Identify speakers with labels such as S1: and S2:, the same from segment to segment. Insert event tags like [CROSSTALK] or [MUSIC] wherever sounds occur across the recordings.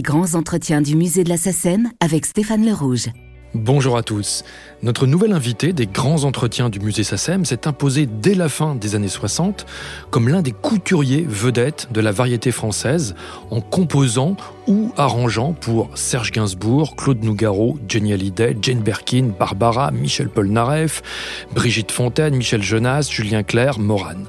S1: Les grands entretiens du musée de la SACEM avec Stéphane Le Rouge.
S2: Bonjour à tous. Notre nouvel invité des grands entretiens du musée SACEM s'est imposé dès la fin des années 60 comme l'un des couturiers vedettes de la variété française en composant ou arrangeant pour Serge Gainsbourg, Claude Nougaro, Jenny Hallyday, Jane Birkin, Barbara, Michel Polnareff, Brigitte Fontaine, Michel Jonas, Julien Clerc, Morane.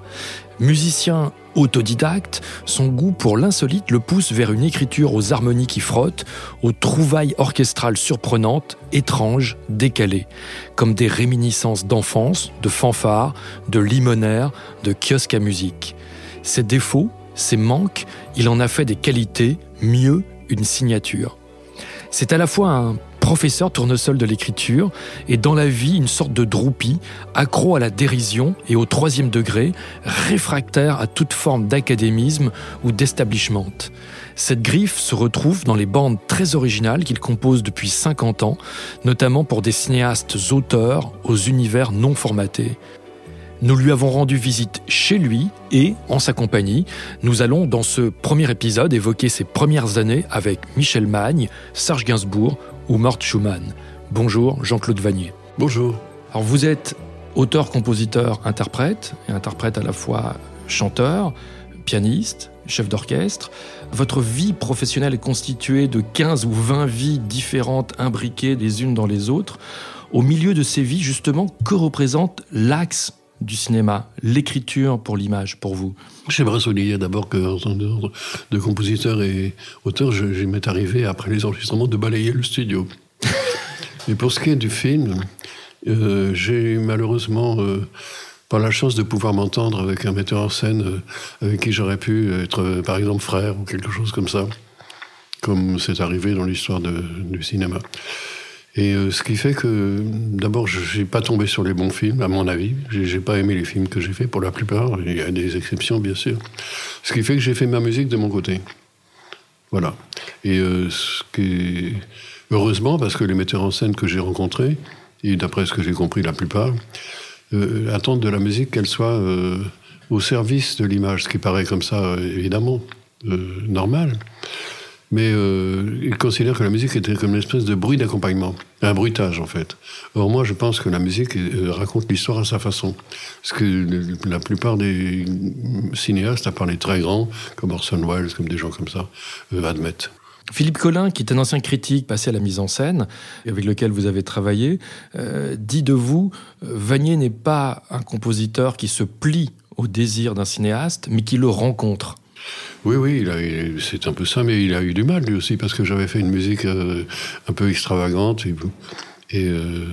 S2: Musicien autodidacte, son goût pour l'insolite le pousse vers une écriture aux harmonies qui frottent, aux trouvailles orchestrales surprenantes, étranges, décalées, comme des réminiscences d'enfance, de fanfares, de limonaires, de kiosques à musique. Ses défauts, ses manques, il en a fait des qualités, mieux une signature. C'est à la fois un professeur tournesol de l'écriture et dans la vie une sorte de droupie, accro à la dérision et au troisième degré, réfractaire à toute forme d'académisme ou d'establishment. Cette griffe se retrouve dans les bandes très originales qu'il compose depuis 50 ans, notamment pour des cinéastes auteurs aux univers non formatés. Nous lui avons rendu visite chez lui et, en sa compagnie, nous allons dans ce premier épisode évoquer ses premières années avec Michel Magne, Serge Gainsbourg ou Mort Schumann. Bonjour Jean-Claude Vanier.
S3: Bonjour.
S2: Alors vous êtes auteur, compositeur, interprète, et interprète à la fois chanteur, pianiste, chef d'orchestre. Votre vie professionnelle est constituée de 15 ou 20 vies différentes imbriquées les unes dans les autres. Au milieu de ces vies, justement, que représente l'axe du cinéma, l'écriture pour l'image, pour vous?
S3: J'aimerais souligner d'abord que, en de compositeur et auteur, je, m'est arrivé, après les enregistrements, de balayer le studio. [LAUGHS] et pour ce qui est du film, euh, j'ai malheureusement euh, pas la chance de pouvoir m'entendre avec un metteur en scène euh, avec qui j'aurais pu être, par exemple, frère ou quelque chose comme ça, comme c'est arrivé dans l'histoire du cinéma. Et euh, ce qui fait que, d'abord, je n'ai pas tombé sur les bons films, à mon avis. J'ai pas aimé les films que j'ai faits, pour la plupart. Il y a des exceptions, bien sûr. Ce qui fait que j'ai fait ma musique de mon côté. Voilà. Et euh, ce qui heureusement, parce que les metteurs en scène que j'ai rencontrés, et d'après ce que j'ai compris, la plupart, euh, attendent de la musique qu'elle soit au service de l'image, ce qui paraît comme ça, évidemment, normal mais euh, il considère que la musique était comme une espèce de bruit d'accompagnement, un bruitage en fait. Or moi je pense que la musique euh, raconte l'histoire à sa façon. Ce que la plupart des cinéastes, à part les très grands, comme Orson Welles, comme des gens comme ça, euh, admettent.
S2: Philippe Collin, qui est un ancien critique passé à la mise en scène, avec lequel vous avez travaillé, dit de vous, Vanier n'est pas un compositeur qui se plie au désir d'un cinéaste, mais qui le rencontre.
S3: Oui, oui, c'est un peu ça, mais il a eu du mal lui aussi, parce que j'avais fait une musique euh, un peu extravagante. Et, euh,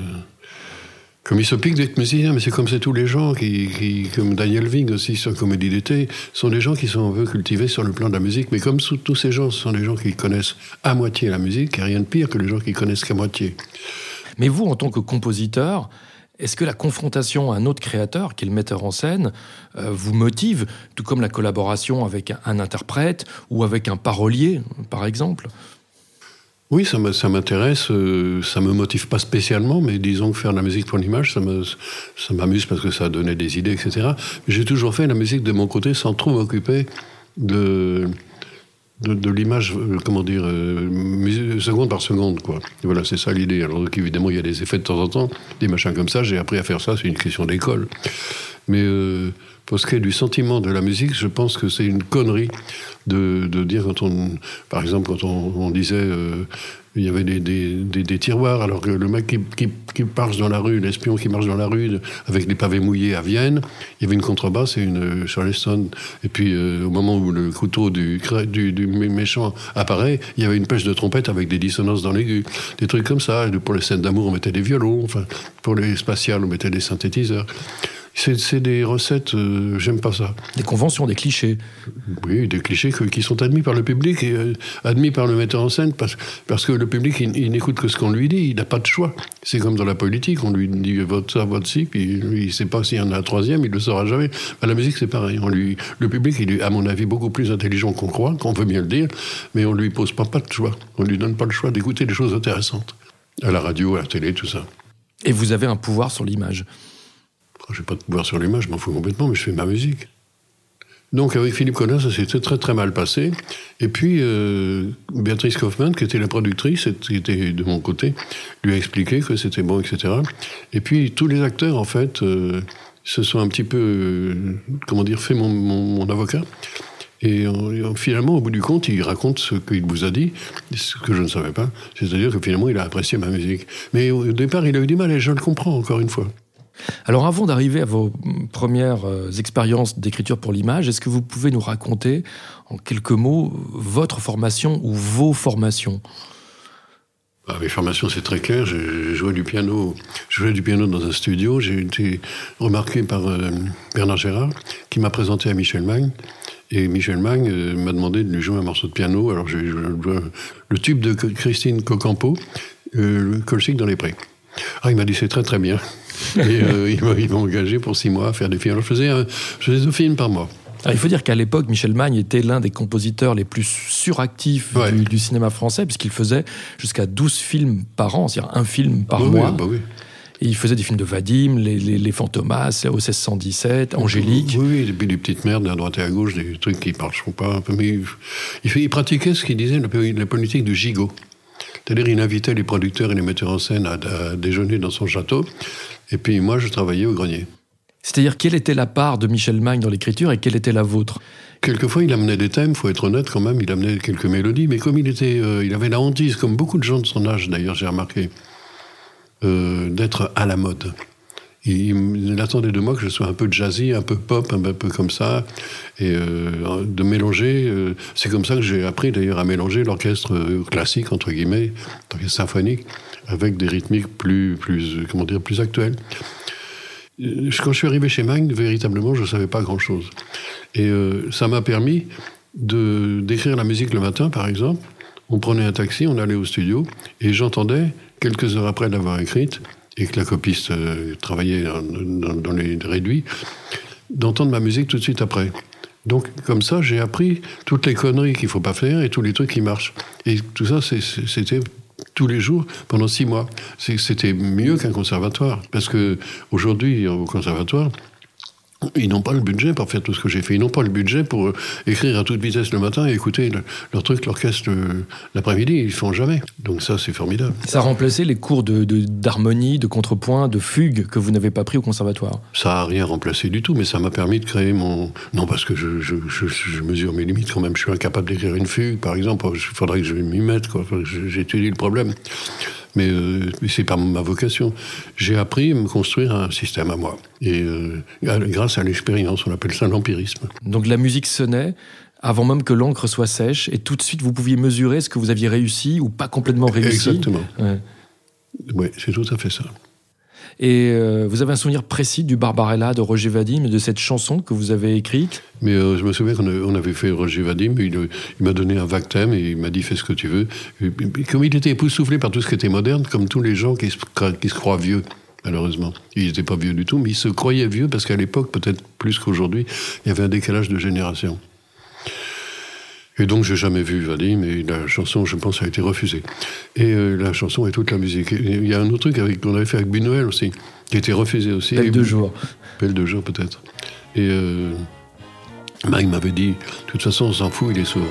S3: comme il se pique d'être musicien, mais c'est comme c'est tous les gens qui, comme Daniel Ving aussi sur Comédie d'été, sont des gens qui sont un peu cultivés sur le plan de la musique, mais comme tous ces gens, ce sont des gens qui connaissent à moitié la musique, a rien de pire que les gens qui connaissent qu'à moitié.
S2: Mais vous, en tant que compositeur, est-ce que la confrontation à un autre créateur, qui est le metteur en scène, euh, vous motive, tout comme la collaboration avec un, interprète ou avec un parolier, par exemple?
S3: Oui, ça m'intéresse. Euh, ça me motive pas spécialement, mais disons que faire de la musique pour l'image, ça m'amuse parce que ça donnait des idées, etc. J'ai toujours fait la musique de mon côté sans trop m'occuper de, de, l'image, euh, comment dire, euh, seconde par seconde, quoi. voilà, c'est ça l'idée. Alors, évidemment, il y a des effets de temps en temps, des machins comme ça. J'ai appris à faire ça, c'est une question d'école. Mais euh, pour ce qui est du sentiment de la musique, je pense que c'est une connerie de, de, dire quand on, par exemple, quand on disait il y avait des, des, des, tiroirs, alors que le mec qui, qui, qui marche dans la rue, l'espion qui marche dans la rue avec des pavés mouillés à Vienne, il y avait une contrebasse et une Charleston. Et puis euh, au moment où le couteau du, du, du, méchant apparaît, il y avait une pêche de trompette avec des dissonances dans l'aigu. Des trucs comme ça. Pour les scènes d'amour, on mettait des violons. Enfin, pour les spatiales, on mettait des synthétiseurs. C'est des recettes, euh, j'aime pas ça.
S2: Des conventions, des clichés.
S3: Oui, des clichés qui sont admis par le public et euh, admis par le metteur en scène parce, parce que le public, il, n'écoute que ce qu'on lui dit, il n'a pas de choix. C'est comme dans la politique, on lui dit vote ça, vote ci, puis lui, il ne sait pas s'il y en a un troisième, il ne le saura jamais. À la musique, c'est pareil. On lui, le public, il est, à mon avis, beaucoup plus intelligent qu'on croit, qu'on veut bien le dire, mais on ne lui pose pas, pas de choix. On ne lui donne pas le choix d'écouter des choses intéressantes. À la radio, à la télé, tout ça.
S2: Et vous avez un pouvoir sur l'image
S3: je n'ai pas de pouvoir sur l'image, je m'en fous complètement, mais je fais ma musique. Donc avec Philippe Collin, ça s'était très très mal passé. Et puis euh, Béatrice Kaufmann, qui était la productrice, qui était de mon côté, lui a expliqué que c'était bon, etc. Et puis tous les acteurs, en fait, euh, se sont un petit peu, euh, comment dire, fait mon, mon, avocat. Et finalement, au bout du compte, il raconte ce qu'il vous a dit, ce que je ne savais pas. C'est-à-dire que finalement, il a apprécié ma musique. Mais au départ, il a eu du mal, et je le comprends, encore une fois.
S2: Alors avant d'arriver à vos premières euh, expériences d'écriture pour l'image, est-ce que vous pouvez nous raconter en quelques mots votre formation ou vos formations?
S3: Ah, mes formations, c'est très clair. J'ai joué du piano. Je du piano dans un studio. J'ai été remarqué par euh, Bernard Gérard, qui m'a présenté à Michel Magne. Et Michel Magne euh, m'a demandé de lui jouer un morceau de piano. Alors j'ai joué le tube de Christine Cocampo, le Colchic dans les prés. Ah, il m'a dit c'est très très bien. Et euh, il m'a engagé pour six mois à faire des films. Alors je faisais, je faisais deux films par mois.
S2: il faut dire qu'à l'époque, Michel Magne était l'un des compositeurs les plus suractifs du, cinéma français, puisqu'il faisait jusqu'à 12 films par an, c'est-à-dire un film par mois.
S3: Bah oui.
S2: Et il faisait des films de Vadim, Les, les, les Fantomas, au 1617, Angélique.
S3: Oui, oui, et puis des petites merdes à droite et à gauche, des trucs qui ne marcheront pas. Mais il, il pratiquait ce qu'il disait, la politique du gigot. C'est-à-dire, il invitait les producteurs et les metteurs en scène à, déjeuner dans son château. Et puis, moi, je travaillais au grenier.
S2: C'est-à-dire, quelle était la part de Michel Magne dans l'écriture et quelle était la vôtre?
S3: Quelquefois, il amenait des thèmes, faut être honnête quand même, il amenait quelques mélodies, mais comme il était, euh, il avait la hantise, comme beaucoup de gens de son âge d'ailleurs, j'ai remarqué, euh, d'être à la mode il, attendait de moi que je sois un peu jazzy, un peu pop, un peu comme ça, et euh, de mélanger. Euh, c'est comme ça que j'ai appris d'ailleurs à mélanger l'orchestre euh, classique entre guillemets, l'orchestre symphonique, avec des rythmiques plus, plus, comment dire, plus actuelles. Quand je suis arrivé chez Magne, véritablement, je ne savais pas grand-chose. Et ça m'a permis de d'écrire la musique le matin, par exemple. On prenait un taxi, on allait au studio, et j'entendais, quelques heures après l'avoir écrite, et que la copiste euh, travaillait dans, les réduits, d'entendre ma musique tout de suite après. Donc, comme ça, j'ai appris toutes les conneries qu'il ne faut pas faire et tous les trucs qui marchent. Et tout ça, c'était tous les jours pendant six mois. C'était mieux qu'un conservatoire. Parce que aujourd'hui, au conservatoire, ils n'ont pas le budget pour faire tout ce que j'ai fait. Ils n'ont pas le budget pour euh, écrire à toute vitesse le matin et écouter leur truc, l'orchestre euh, l'après-midi. Ils ne font jamais. Donc ça, c'est formidable.
S2: Ça a remplacé les cours d'harmonie, de, de, contrepoint, de fugue que vous n'avez pas pris au conservatoire
S3: Ça n'a rien remplacé du tout, mais ça m'a permis de créer mon... Non, parce que je, je, je, mesure mes limites quand même. Je suis incapable d'écrire une fugue, par exemple. Il faudrait que je m'y mette. J'étudie le problème mais, euh, c'est pas ma vocation. J'ai appris à me construire un système à moi. Et euh, grâce à l'expérience, on appelle ça l'empirisme.
S2: Donc la musique sonnait avant même que l'encre soit sèche, et tout de suite vous pouviez mesurer ce que vous aviez réussi ou pas complètement réussi.
S3: Exactement. Oui, c'est tout à fait ça.
S2: Et euh, vous avez un souvenir précis du Barbarella de Roger Vadim et de cette chanson que vous avez écrite?
S3: Mais euh, je me souviens qu'on avait fait Roger Vadim, il, m'a donné un vague thème et il m'a dit fais ce que tu veux. comme il était époustouflé par tout ce qui était moderne, comme tous les gens qui se, qui se croient vieux malheureusement. Il n'était pas vieux du tout, mais il se croyait vieux parce qu'à l'époque, peut-être plus qu'aujourd'hui, il y avait un décalage de génération. Et donc, j'ai jamais vu Vadim, et la chanson, je pense, a été refusée. Et euh, la chanson et toute la musique. il y a un autre truc qu'on avait fait avec Buñuel aussi, qui a été refusé aussi.
S2: Belle de jour.
S3: Belle de jour, peut-être. Et euh, Mike m'avait dit, de toute façon, on s'en fout, il est sourd.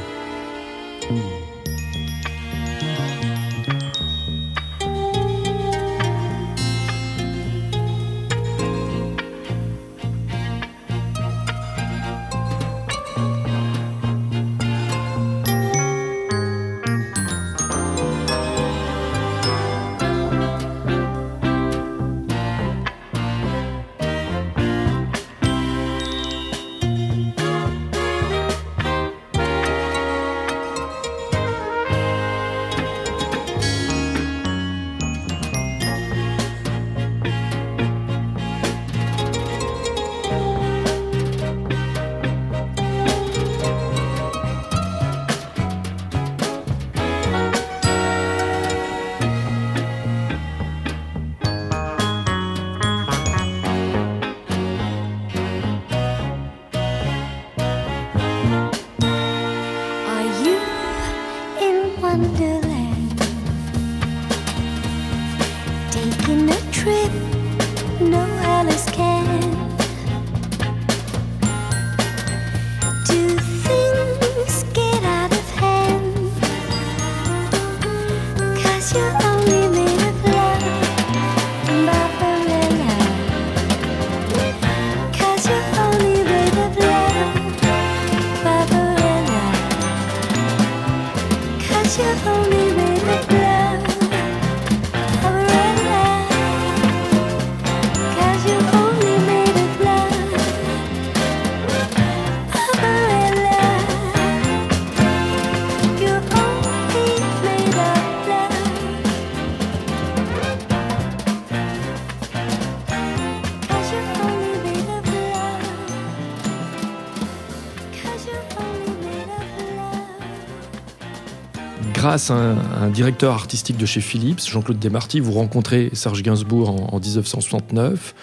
S2: Grâce à un, directeur artistique de chez Philips, Jean-Claude Desmarty, vous rencontrez Serge Gainsbourg en, 1969.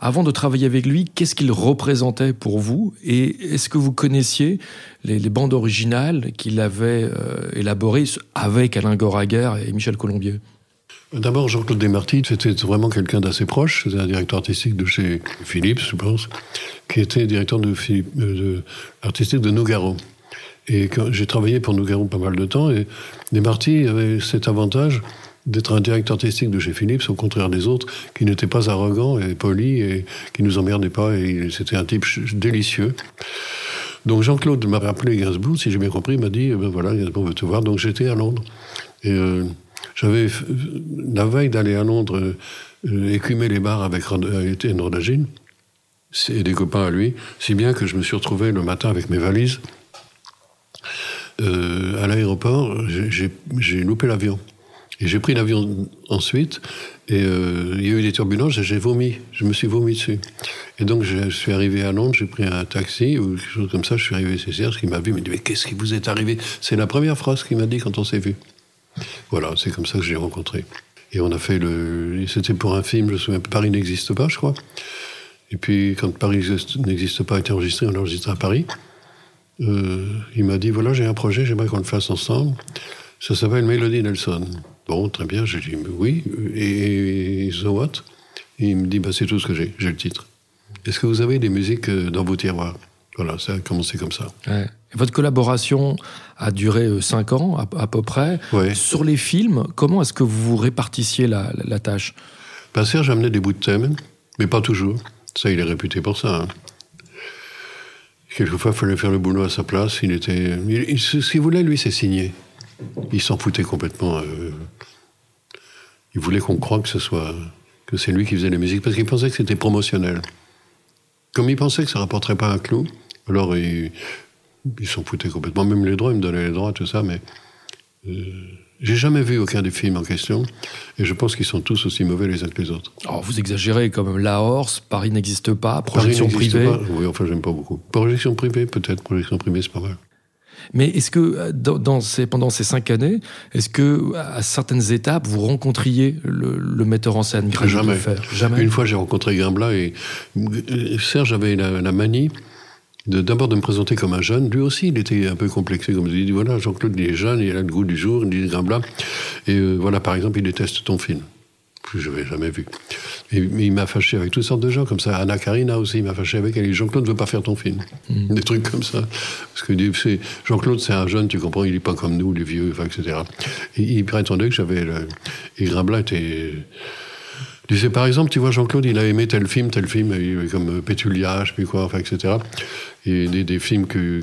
S2: Avant de travailler avec lui, qu'est-ce qu'il représentait pour vous Et est-ce que vous connaissiez les, bandes originales qu'il avait euh, élaborées avec Alain Goraguer et Michel Colombier?
S3: D'abord, Jean-Claude Desmarty, c'était vraiment quelqu'un d'assez proche. C'était un directeur artistique de chez Philips, je pense, qui était directeur euh, artistique de Nougaro. Et j'ai travaillé pour Nougaro pas mal de temps, et Desmarty avait cet avantage d'être un directeur artistique de chez Philips, au contraire des autres, qui n'était pas arrogant et poli, et qui nous emmerdait pas, et c'était un type délicieux. Donc Jean-Claude m'a rappelé Gainsbourg, si j'ai bien compris, m'a dit, ben voilà, Gainsbourg veut te voir, donc j'étais à Londres. Et euh, j'avais, la veille d'aller à Londres, euh, écumer les bars avec Étienne Rodagine, et des copains à lui, si bien que je me suis retrouvé le matin avec mes valises, euh, à l'aéroport, j'ai loupé l'avion. Et j'ai pris l'avion ensuite, et euh, il y a eu des turbulences, et j'ai vomi. Je me suis vomi dessus. Et donc, je suis arrivé à Londres, j'ai pris un taxi, ou quelque chose comme ça, je suis arrivé chez Serge, qui m'a vu, il m'a dit, mais qu'est-ce qui vous est arrivé? C'est la première phrase qu'il m'a dit quand on s'est vu. Voilà, c'est comme ça que j'ai rencontré. Et on a fait le... C'était pour un film, je me souviens, Paris n'existe pas, je crois. Et puis, quand Paris n'existe pas a été enregistré, on l'a enregistré à Paris. Euh, il m'a dit voilà, j'ai un projet, j'aimerais qu'on le fasse ensemble. Ça s'appelle Melody Nelson. Bon, très bien, j'ai dit oui. Et, so what? Il me dit bah, c'est tout ce que j'ai, j'ai le titre. Est-ce que vous avez des musiques euh, dans vos tiroirs? Voilà, ça a commencé comme ça.
S2: Votre collaboration a duré 5 euh, ans à, peu près. Sur les films, comment est-ce que vous répartissiez la, tâche?
S3: Bah, Serge amenait des bouts de thème, mais pas toujours. Ça, il est réputé pour ça. Hein. Quelquefois, il fallait faire le boulot à sa place. Il était, ce qu'il voulait, lui, c'est signer. Il s'en foutait complètement. Euh, il voulait qu'on croie que ce soit que c'est lui qui faisait la musique parce qu'il pensait que c'était promotionnel. Comme il pensait que ça rapporterait pas un clou, alors il, s'en foutait complètement. Même les droits, il me donnait les droits, tout ça, mais euh, j'ai jamais vu aucun des films en question, et je pense qu'ils sont tous aussi mauvais les uns que les autres.
S2: Alors vous exagérez, comme La Horse, Paris n'existe pas, projection privée. Pas.
S3: Oui, enfin j'aime pas beaucoup. Projection privée, peut-être, projection privée, c'est pas mal.
S2: Mais est-ce que euh, dans, ces, pendant ces cinq années, est-ce que à certaines étapes vous rencontriez le, metteur en scène
S3: Jamais. Jamais. Une fois j'ai rencontré Grimblat et euh, Serge avait la manie d'abord de, me présenter comme un jeune. Lui aussi, il était un peu complexé. Comme il dit, voilà, Jean-Claude, il est jeune, il a le goût du jour, il dit Grimblat. Et euh, voilà, par exemple, il déteste ton film. Je n'avais jamais vu. Et, mais il m'a fâché avec toutes sortes de gens comme ça. Anna Karina aussi, il m'a fâché avec elle. Jean-Claude ne veut pas faire ton film. Mm. Des trucs comme ça. Parce que Jean-Claude, c'est un jeune, tu comprends, il n'est pas comme nous, les vieux, etc. Et il prétendait que j'avais. Et Grimblat était disais, par exemple, tu vois, Jean-Claude, il a aimé tel film, tel film, comme Pétulia, je sais plus quoi, enfin, etc. Et des, films que,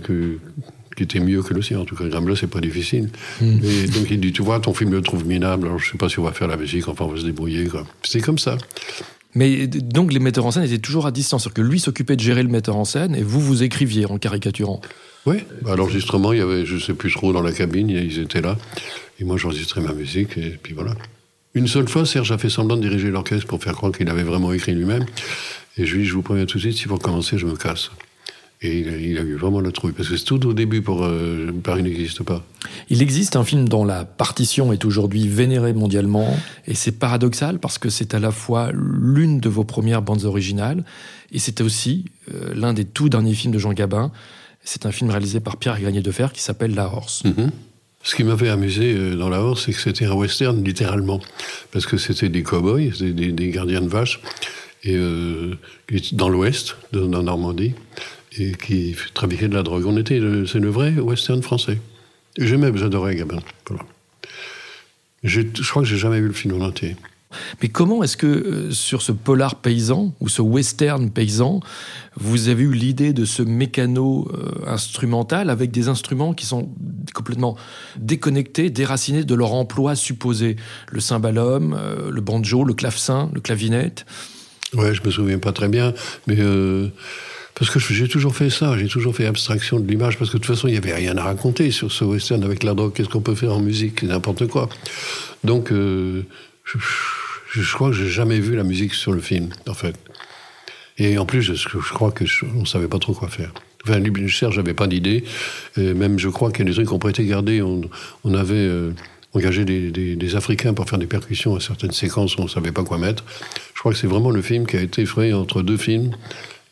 S3: qui étaient mieux que le sien. En tout cas, Grimblat, c'est pas difficile. Hmm. Et donc, il dit, tu vois, ton film, le trouve minable, alors je sais pas si on va faire la musique, enfin, on va se débrouiller, C'est comme ça.
S2: Mais donc, les metteurs en scène étaient toujours à distance. C'est-à-dire que lui s'occupait de gérer le metteur en scène et vous, vous écriviez en caricaturant.
S3: Oui, à l'enregistrement, il y avait, je sais plus trop, dans la cabine, ils étaient là. Et moi, j'enregistrais ma musique, et puis voilà. Une seule fois, Serge a fait semblant de diriger l'orchestre pour faire croire qu'il avait vraiment écrit lui-même. Et je lui ai dit, je vous préviens tout de suite, si vous recommencez, je me casse. Et il a, eu vraiment la trouille, parce que c'est tout au début pour euh, Paris n'existe pas.
S2: Il existe un film dont la partition est aujourd'hui vénérée mondialement, et c'est paradoxal parce que c'est à la fois l'une de vos premières bandes originales, et c'est aussi euh, l'un des tout derniers films de Jean Gabin. C'est un film réalisé par Pierre Gagné de Fer qui s'appelle La Horse.
S3: Mm-hmm. Ce qui m'avait amusé euh, dans La Horse, c'est que c'était un western, littéralement. Parce que c'était des cow-boys, des, des, gardiens de vaches, et, euh, dans l'ouest, dans Normandie, et qui trafiquaient de la drogue. On était, c'est le vrai western français. J'aimais, j'adorais Gabin. Je crois que j'ai jamais vu le film en entier.
S2: Mais comment est-ce que euh, sur ce polar paysan ou ce western paysan, vous avez eu l'idée de ce mécano euh, instrumental avec des instruments qui sont complètement déconnectés, déracinés de leur emploi supposé? Le cymbalum, euh, le banjo, le clavecin, le clavinette?
S3: Ouais, je me souviens pas très bien, mais parce que j'ai toujours fait ça, j'ai toujours fait abstraction de l'image, parce que de toute façon, il n'y avait rien à raconter sur ce western avec la drogue. Qu'est-ce qu'on peut faire en musique N'importe quoi. Donc, je, je, crois que j'ai jamais vu la musique sur le film, en fait. Et en plus, je, je crois que on savait pas trop quoi faire. Enfin, je j'avais pas d'idée. Même, je crois qu'il y a des trucs qu'on pourrait garder. On, on avait euh, engagé des, des, Africains pour faire des percussions à certaines séquences où on savait pas quoi mettre. Je crois que c'est vraiment le film qui a été fait entre deux films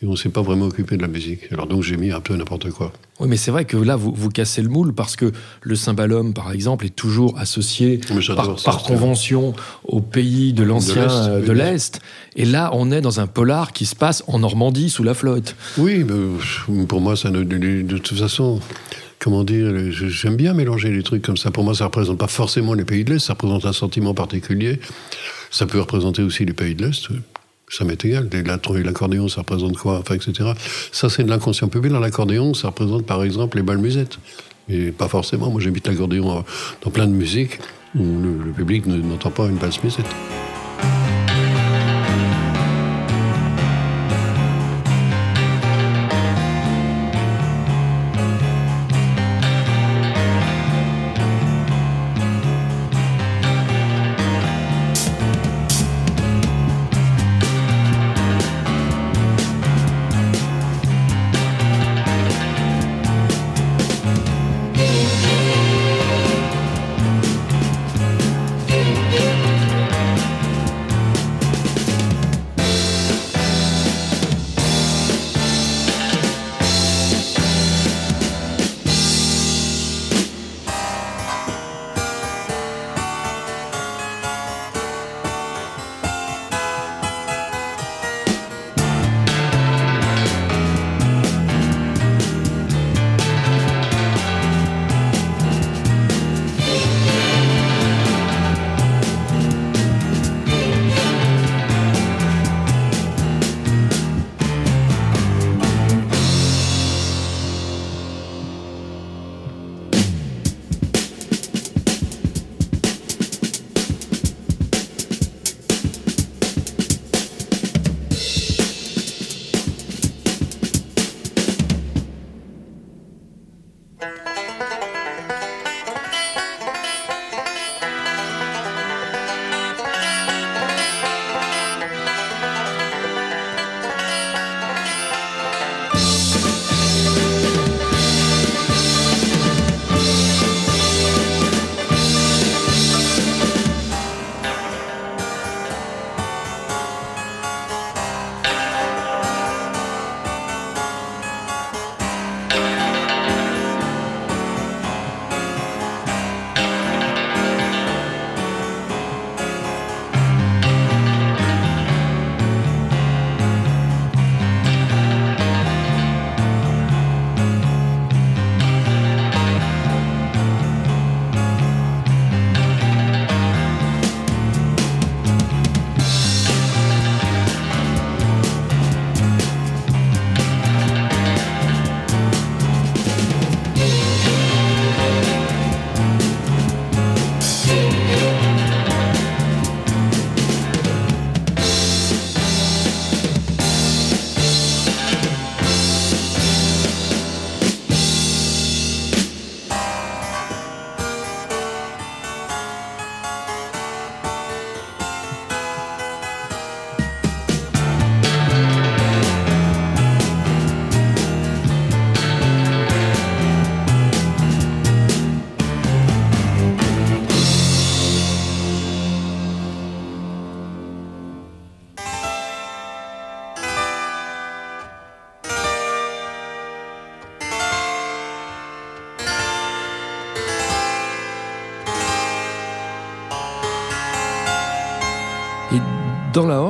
S3: et on ne s'est pas vraiment occupé de la musique. Alors donc j'ai mis un peu n'importe quoi.
S2: Oui, mais c'est vrai que là, vous, vous cassez le moule parce que le cymbalum, par exemple, est toujours associé par, convention au pays de l'ancien de l'Est. Et là, on est dans un polar qui se passe en Normandie sous la flotte.
S3: Oui, mais pour moi, ça de, de toute façon comment dire, j'aime bien mélanger les trucs comme ça. Pour moi, ça représente pas forcément les pays de l'Est, ça représente un sentiment particulier. Ça peut représenter aussi les pays de l'Est ça m'est égal. L'accordéon, ça représente quoi etc. Ça, c'est de l'inconscient public. L'accordéon, ça représente par exemple les balles musettes. Mais pas forcément. Moi, j'habite l'accordéon dans plein de musiques où le, public n'entend pas une basse musette.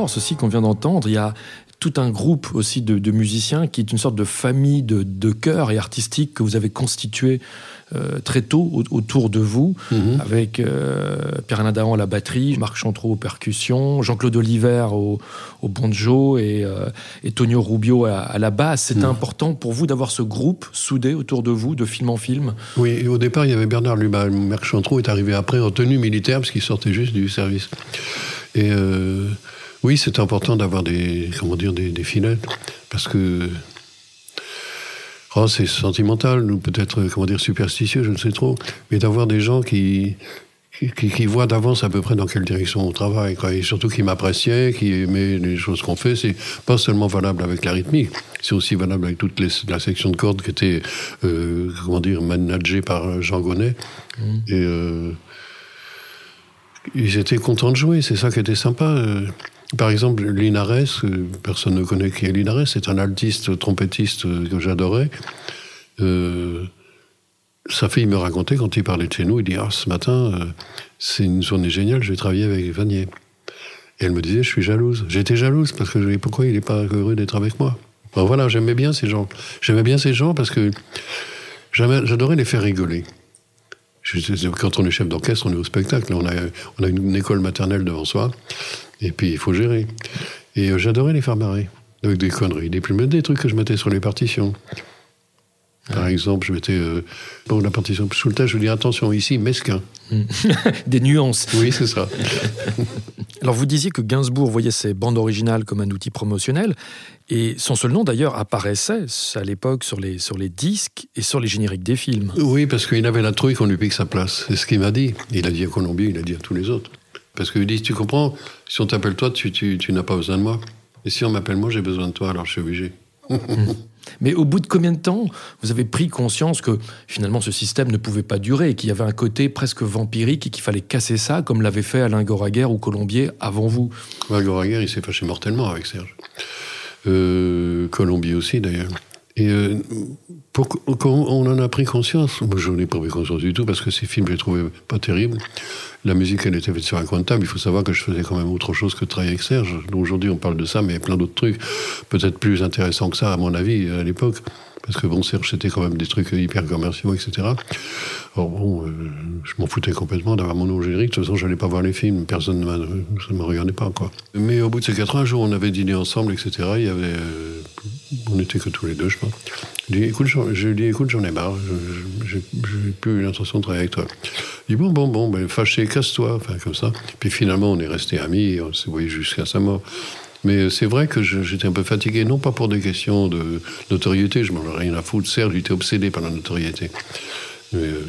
S2: Horse aussi qu'on vient d'entendre, il y a tout un groupe aussi de, musiciens qui est une sorte de famille de, chœurs et artistique que vous avez constitué euh, très tôt autour de vous, mhm. avec euh, Pierre Nadahan à la batterie, Marc Chantreau aux percussions, Jean-Claude Oliver au, au banjo et, euh, et, Tonio Rubio à, la basse. C'était mhm. important pour vous d'avoir ce groupe soudé autour de vous, de film en film?
S3: Oui, et au départ, il y avait Bernard Luba. Marc Chantreau est arrivé après en tenue militaire parce qu'il sortait juste du service. Et oui, c'est important d'avoir des, comment dire, des, des filets parce que Oh, c'est sentimental, ou peut-être, comment dire, superstitieux, je ne sais trop. Mais d'avoir des gens qui, qui, voient d'avance à peu près dans quelle direction on travaille, quoi. et surtout qui m'appréciaient, qui aimaient les choses qu'on fait. C'est pas seulement valable avec la rythmique, c'est aussi valable avec toute la section de cordes qui était, euh, comment dire, managée par Jean Gonnet. Mmh. Et euh, ils étaient contents de jouer, c'est ça qui était sympa. Euh. Par exemple, Linares, personne ne connaît qui est Linares, c'est un altiste, trompettiste que j'adorais. Euh, sa fille me racontait quand il parlait de chez nous, il dit Ah, ce matin, euh, c'est une journée géniale, je vais travailler avec Vanier. Et elle me disait Je suis jalouse. J'étais jalouse parce que je Pourquoi il n'est pas heureux d'être avec moi? Voilà, j'aimais bien ces gens. J'aimais bien ces gens parce que j'adorais les faire rigoler. Quand on est chef d'orchestre, on est au spectacle. On a, une école maternelle devant soi. Et puis, il faut gérer. Et euh, j'adorais les faire marrer. Avec des conneries, des, plus, des trucs que je mettais sur les partitions. Par exemple, je mettais euh, bon, la partition sous le test, je dis attention, ici, mesquin. [LAUGHS]
S2: des nuances.
S3: Oui, c'est ça. [LAUGHS]
S2: Alors, vous disiez que Gainsbourg voyait ses bandes originales comme un outil promotionnel, et son seul nom d'ailleurs apparaissait à l'époque sur les, sur les disques et sur les génériques des films.
S3: Oui, parce qu'il avait la trouille qu'on lui pique sa place. C'est ce qu'il m'a dit. Il a dit à Colombier, il a dit à tous les autres. Parce qu'ils disent, tu comprends, si on t'appelle toi, tu, tu, tu n'as pas besoin de moi. Et si on m'appelle moi, j'ai besoin de toi, alors je suis obligé. [LAUGHS]
S2: Mais au bout de combien de temps vous avez pris conscience que finalement ce système ne pouvait pas durer et qu'il y avait un côté presque vampirique et qu'il fallait casser ça comme l'avait fait Alain Goraguer ou Colombier avant vous?
S3: Alain Goraguer, il s'est fâché mortellement avec Serge. Euh, Colombier aussi d'ailleurs. Et euh, pour, on en a pris conscience, moi je n'en ai pas pris conscience du tout parce que ces films je les trouvais pas terribles. La musique elle était faite sur un coin de table, il faut savoir que je faisais quand même autre chose que travailler avec Serge. Aujourd'hui on parle de ça mais plein d'autres trucs peut-être plus intéressants que ça à mon avis à l'époque. Parce que bon, Serge, c'était quand même des trucs hyper commerciaux, etc. Alors bon, euh, je m'en foutais complètement d'avoir mon nom générique. De toute façon, je n'allais pas voir les films. Personne ne me regardait pas, quoi. Mais au bout de ces quatre ans, un jour, on avait dîné ensemble, etc. Euh, on n'était que tous les deux, je pense. Je lui ai écoute, j'en ai marre. Je n'ai plus l'intention de travailler avec toi. Il dit, bon, bon, bon, ben, fâché, casse-toi. Enfin, comme ça. Puis finalement, on est restés amis on s'est voyé jusqu'à sa mort. Mais c'est vrai que j'étais un peu fatigué, non pas pour des questions de notoriété, je m'en ai rien à foutre. Il était obsédé par la notoriété. Euh,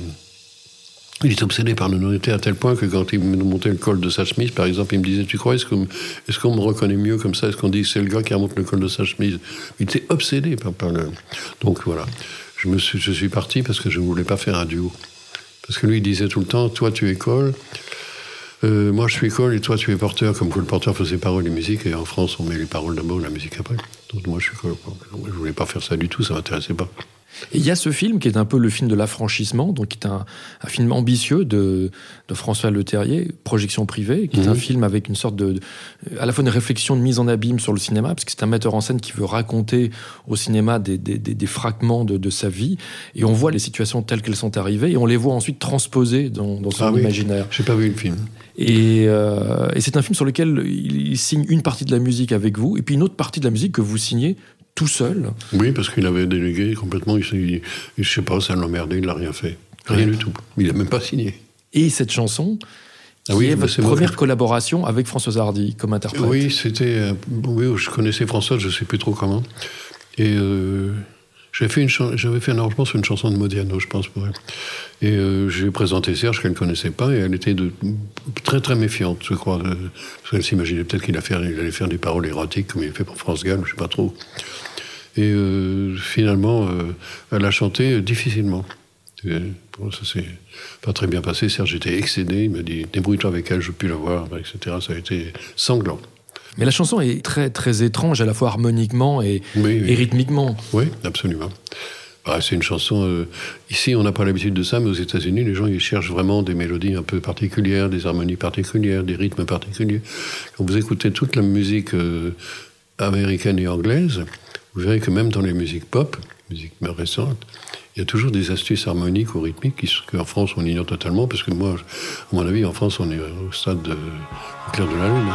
S3: il était obsédé par la notoriété à tel point que quand il me montait le col de sa chemise, par exemple, il me disait Tu crois, est-ce qu'on me reconnaît mieux comme ça? Est-ce qu'on dit c'est le gars qui remonte le col de sa chemise Il était obsédé par, le. Donc voilà. Je, me suis, parti parce que je ne voulais pas faire un duo. Parce que lui, il disait tout le temps Toi, tu es euh, moi, je suis école et toi, tu es porteur, comme que le porteur faisait paroles et musique, et en France, on met les paroles d'abord, la musique après. Donc moi, je suis école. Je voulais pas faire ça du tout, ça m'intéressait pas.
S2: Et il y a ce film qui est un peu le film de l'affranchissement, donc qui est un, film ambitieux de, de François Leterrier, Projection privée, qui est un mhm. film avec une sorte de, à la fois une réflexion de mise en abîme sur le cinéma, parce que c'est un metteur en scène qui veut raconter au cinéma des, des, des, fragments de, de, sa vie, et on voit les situations telles qu'elles sont arrivées, et on les voit ensuite transposées dans, dans son ah imaginaire.
S3: J'ai pas vu le film.
S2: Et, euh, et c'est un film sur lequel il signe une partie de la musique avec vous, et puis une autre partie de la musique que vous signez tout seul.
S3: Oui, parce qu'il avait délégué complètement. Il, je sais pas, ça l'emmerdait, il n'a rien fait. Rien du tout. Il n'a même pas signé.
S2: Et cette chanson, ah oui, est votre première collaboration avec Françoise Hardy comme interprète.
S3: Oui, c'était. Euh, oui, je connaissais Françoise, je ne sais plus trop comment. Et euh, j'avais fait, un arrangement sur une chanson de Modiano, je pense, pour elle. Et euh, j'ai présenté Serge, qu'elle ne connaissait pas, et elle était de, très très méfiante, je crois. parce qu'elle s'imaginait peut-être qu'il allait faire des paroles érotiques, comme il fait pour France Gall, je ne sais pas trop. Et euh, finalement, euh, elle a chanté difficilement. Bon, ça s'est pas très bien passé. Serge était excédé. Il m'a dit débrouille-toi avec elle, je peux plus la voir, etc. Ça a été sanglant.
S2: Mais la chanson est très très étrange, à la fois harmoniquement et, rythmiquement.
S3: Oui, absolument. Bah, c'est une chanson. Euh, ici, on n'a pas l'habitude de ça, mais aux États-Unis, les gens ils cherchent vraiment des mélodies un peu particulières, des harmonies particulières, des rythmes particuliers. Quand vous écoutez toute la musique américaine et anglaise, vous verrez que même dans les musiques pop, musique récente, il y a toujours des astuces harmoniques ou rythmiques qu'en France on ignore totalement, parce que moi, à mon avis, en France, on est au stade de, au clair de la lune.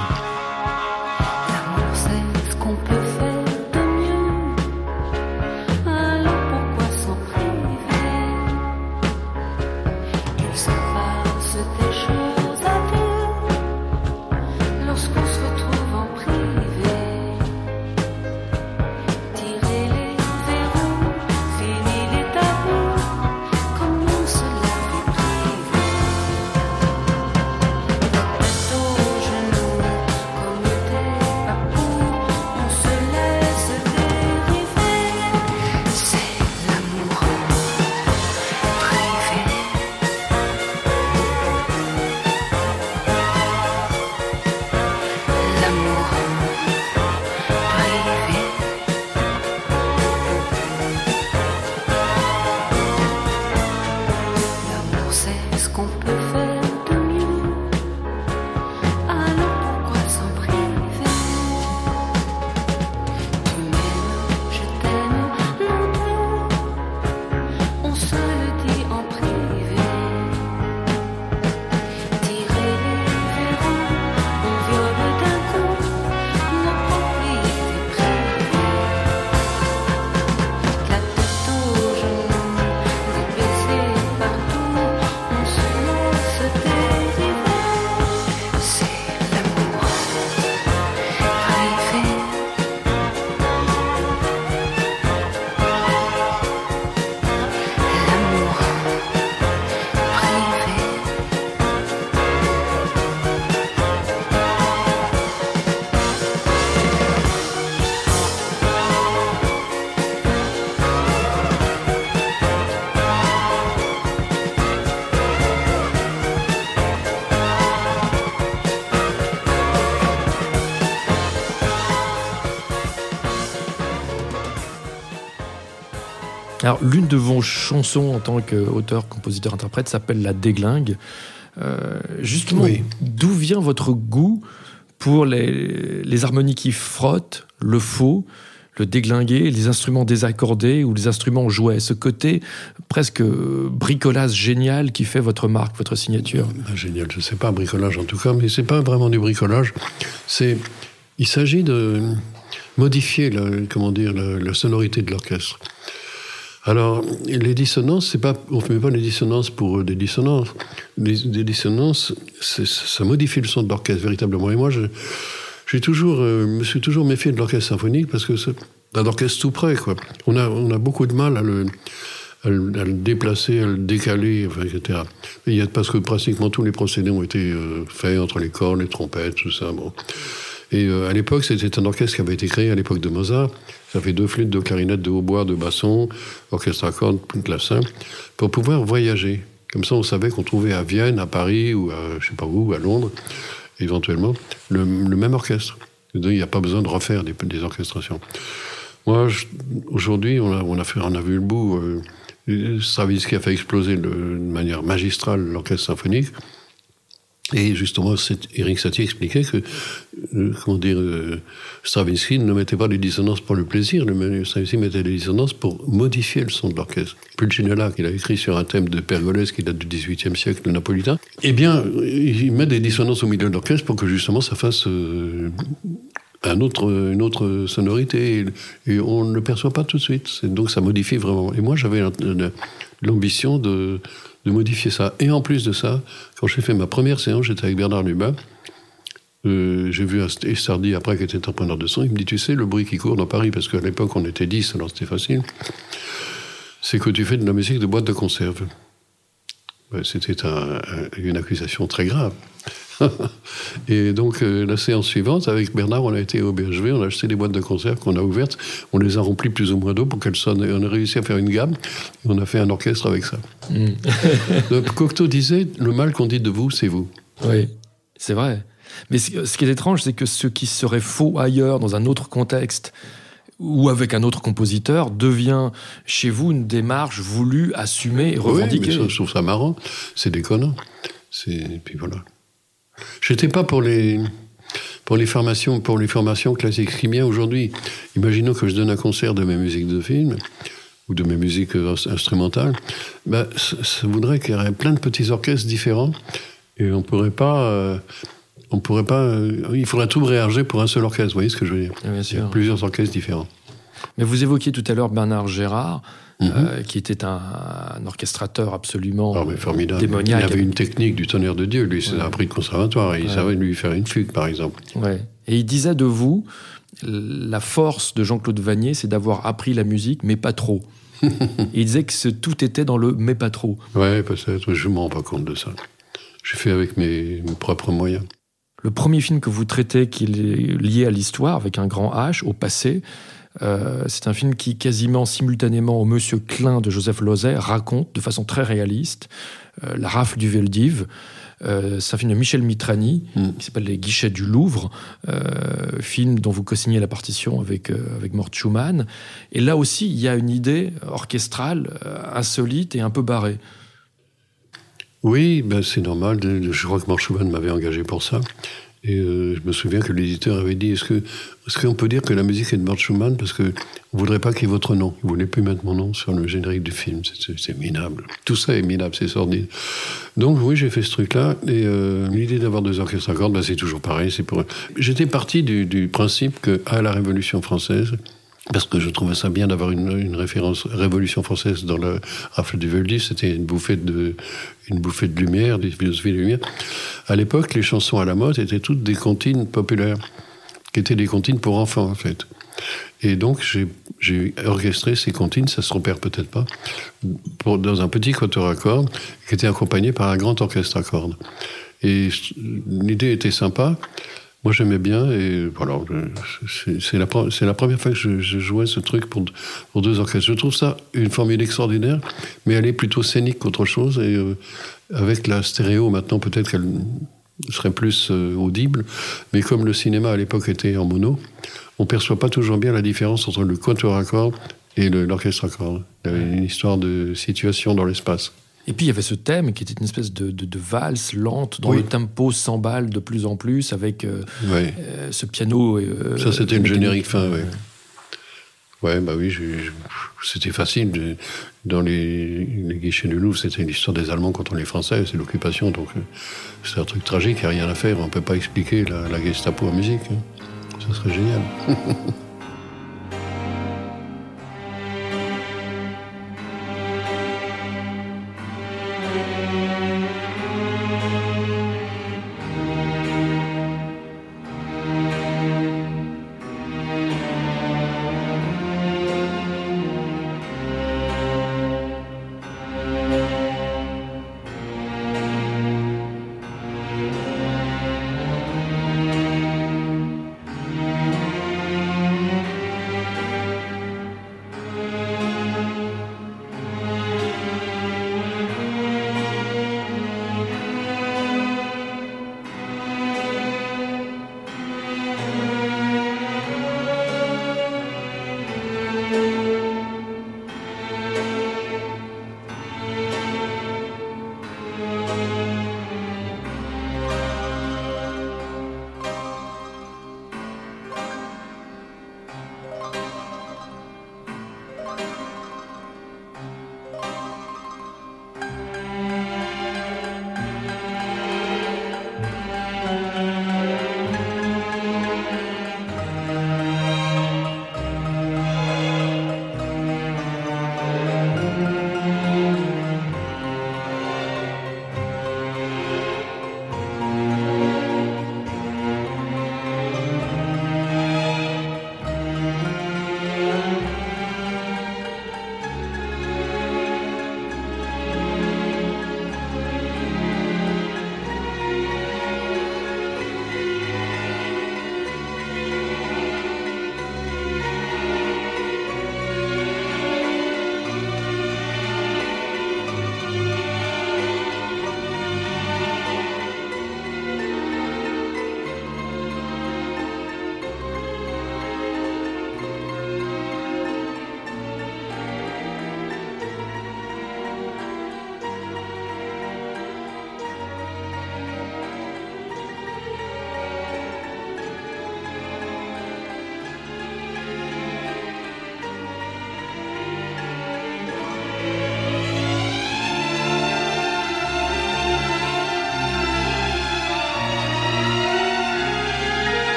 S2: Alors, l'une de vos chansons en tant qu'auteur, compositeur, interprète s'appelle La Déglingue. Euh, justement, d'où vient votre goût pour les, harmonies qui frottent, le faux, le déglingué, les instruments désaccordés ou les instruments joués Ce côté presque bricolage génial qui fait votre marque, votre signature
S3: ah, Génial, je ne sais pas, bricolage en tout cas, mais c'est pas vraiment du bricolage. C'est, il s'agit de modifier, comment dire, la sonorité de l'orchestre. Alors, les dissonances, on ne fait pas des dissonances pour des dissonances. des dissonances, ça modifie le son de l'orchestre véritablement. Et moi, je, euh, me suis toujours méfié de l'orchestre symphonique parce que c'est un orchestre tout près, quoi. On a, beaucoup de mal à le, déplacer, à le décaler, etc. y a, parce que pratiquement tous les procédés ont été euh, faits entre les cordes, les trompettes, tout ça. Et euh, à l'époque, c'était un orchestre qui avait été créé à l'époque de Mozart. Ça fait deux flûtes, deux clarinettes, deux hautbois, deux bassons, orchestre à cordes, clavecin, pour pouvoir voyager. Comme ça, on savait qu'on trouvait à Vienne, à Paris, ou à je sais pas où, à Londres, éventuellement, le, même orchestre. Il n'y a pas besoin de refaire des, orchestrations. Moi, aujourd'hui, on a, vu le bout. Euh, Stravinsky a fait exploser de manière magistrale l'orchestre symphonique. Et justement, Eric Satie expliquait que, euh, comment dire, euh, Stravinsky ne mettait pas les dissonances pour le plaisir, Stravinsky mettait les dissonances pour modifier le son de l'orchestre. Pulcinella, qu'il a écrit sur un thème de Pergolèse qui date du XVIIIe siècle, le napolitain, eh bien, il met des dissonances au milieu de l'orchestre pour que justement ça fasse euh, un autre, une autre sonorité, et, on ne le perçoit pas tout de suite. Donc ça modifie vraiment. Et moi, j'avais l'ambition de modifier ça. Et en plus de ça, quand j'ai fait ma première séance, j'étais avec Bernard Lubin. Euh, j'ai vu Estardi après qui était entrepreneur de son. Il me dit Tu sais, le bruit qui court dans Paris, parce qu'à l'époque on était 10, alors c'était facile, c'est que tu fais de la musique de boîte de conserve. C'était une accusation très grave. [LAUGHS] et donc, euh, la séance suivante, avec Bernard, on a été au BHV, on a acheté des boîtes de conserve qu'on a ouvertes, on les a remplies plus ou moins d'eau pour qu'elles sonnent. Et on a réussi à faire une gamme, et on a fait un orchestre avec ça. Mm. [LAUGHS] [LAUGHS] donc, Cocteau disait Le mal qu'on dit de vous, c'est vous.
S2: Oui, c'est vrai. Mais ce qui est étrange, c'est que ce qui serait faux ailleurs, dans un autre contexte, ou avec un autre compositeur, devient chez vous une démarche voulue, assumée, revendiquée.
S3: Oui, je trouve ça marrant. C'est déconnant. Et puis voilà. J'étais pas pour les pour les formations pour les formations classiques. Bien aujourd'hui, imaginons que je donne un concert de mes musiques de film. ou de mes musiques instrumentales, ben, ça, voudrait qu'il y aurait plein de petits orchestres différents et on pourrait pas. on pourrait pas. il faudrait tout réarger pour un seul orchestre. Vous voyez ce que je veux dire?
S2: Il y a
S3: plusieurs orchestres différents.
S2: Mais vous évoquiez tout à l'heure Bernard Gérard. Euh, mhm. qui était un, orchestrateur absolument
S3: oh, formidable.
S2: démoniaque.
S3: Il avait une technique du tonnerre de Dieu, lui, c'est un prix de conservatoire, il savait lui faire une fugue, par exemple.
S2: Ouais. Et il disait de vous, la force de Jean-Claude Vanier, c'est d'avoir appris la musique, mais pas trop. [LAUGHS] il disait que tout était dans le mais pas trop.
S3: Ouais, peut-être, je ne me rends pas compte de ça. J'ai fait avec mes, mes propres moyens.
S2: Le premier film que vous traitez qui est lié à l'histoire, avec un grand H, au passé, euh, c'est un film qui, quasiment simultanément au Monsieur Klein de Joseph Lozay, raconte de façon très réaliste euh, la rafle du Veldiv. Euh, c'est un film de Michel Mitrani mm. qui s'appelle Les Guichets du Louvre, film dont vous co-signez la partition avec, avec Mort Schumann. Et là aussi, il y a une idée orchestrale insolite et un peu barrée.
S3: Oui, ben c'est normal. Je crois que Mort Schumann m'avait engagé pour ça. Et euh, je me souviens que l'éditeur avait dit est-ce que est-ce qu'on peut dire que la musique est de Bert Schumann? Parce que vous voudrait pas qu'il y ait votre nom Vous voulez plus mettre mon nom sur le générique du film C'est minable. Tout ça est minable, c'est sordide. Donc oui, j'ai fait ce truc-là. Et euh, l'idée d'avoir deux orchestres à cordes, ben, c'est toujours pareil. C'est pour. J'étais parti du, du principe que à la Révolution française, parce que je trouvais ça bien d'avoir une, référence Révolution française dans le rafle du Veldiv. C'était une bouffée de, une bouffée de lumière, des philosophies de lumière. À l'époque, les chansons à la mode étaient toutes des comptines populaires, qui étaient des comptines pour enfants, en fait. Et donc, j'ai orchestré ces comptines, ça se repère peut-être pas, dans un petit quatuor à cordes, qui était accompagné par un grand orchestre à cordes. Et l'idée était sympa, moi, j'aimais bien, et voilà, c'est la, première fois que je, jouais ce truc pour, deux orchestres. Je trouve ça une formule extraordinaire, mais elle est plutôt scénique qu'autre chose, et euh, avec la stéréo, maintenant, peut-être qu'elle serait plus euh, audible, mais comme le cinéma à l'époque était en mono, on perçoit pas toujours bien la différence entre le quatuor à et l'orchestre à. Il y avait une histoire de situation dans l'espace.
S2: Et puis il y avait ce thème qui était une espèce de, de, valse lente dont le tempo s'emballe de plus en plus avec euh, euh, ce piano.
S3: Euh, Ça c'était une générique fin, oui. Ouais, bah oui, c'était facile. Dans les, guichets du Louvre, c'était l'histoire des Allemands contre les Français, c'est l'occupation, donc c'est un truc tragique, il n'y a rien à faire, on ne peut pas expliquer la, Gestapo en musique. Hein. Ça serait génial. [LAUGHS]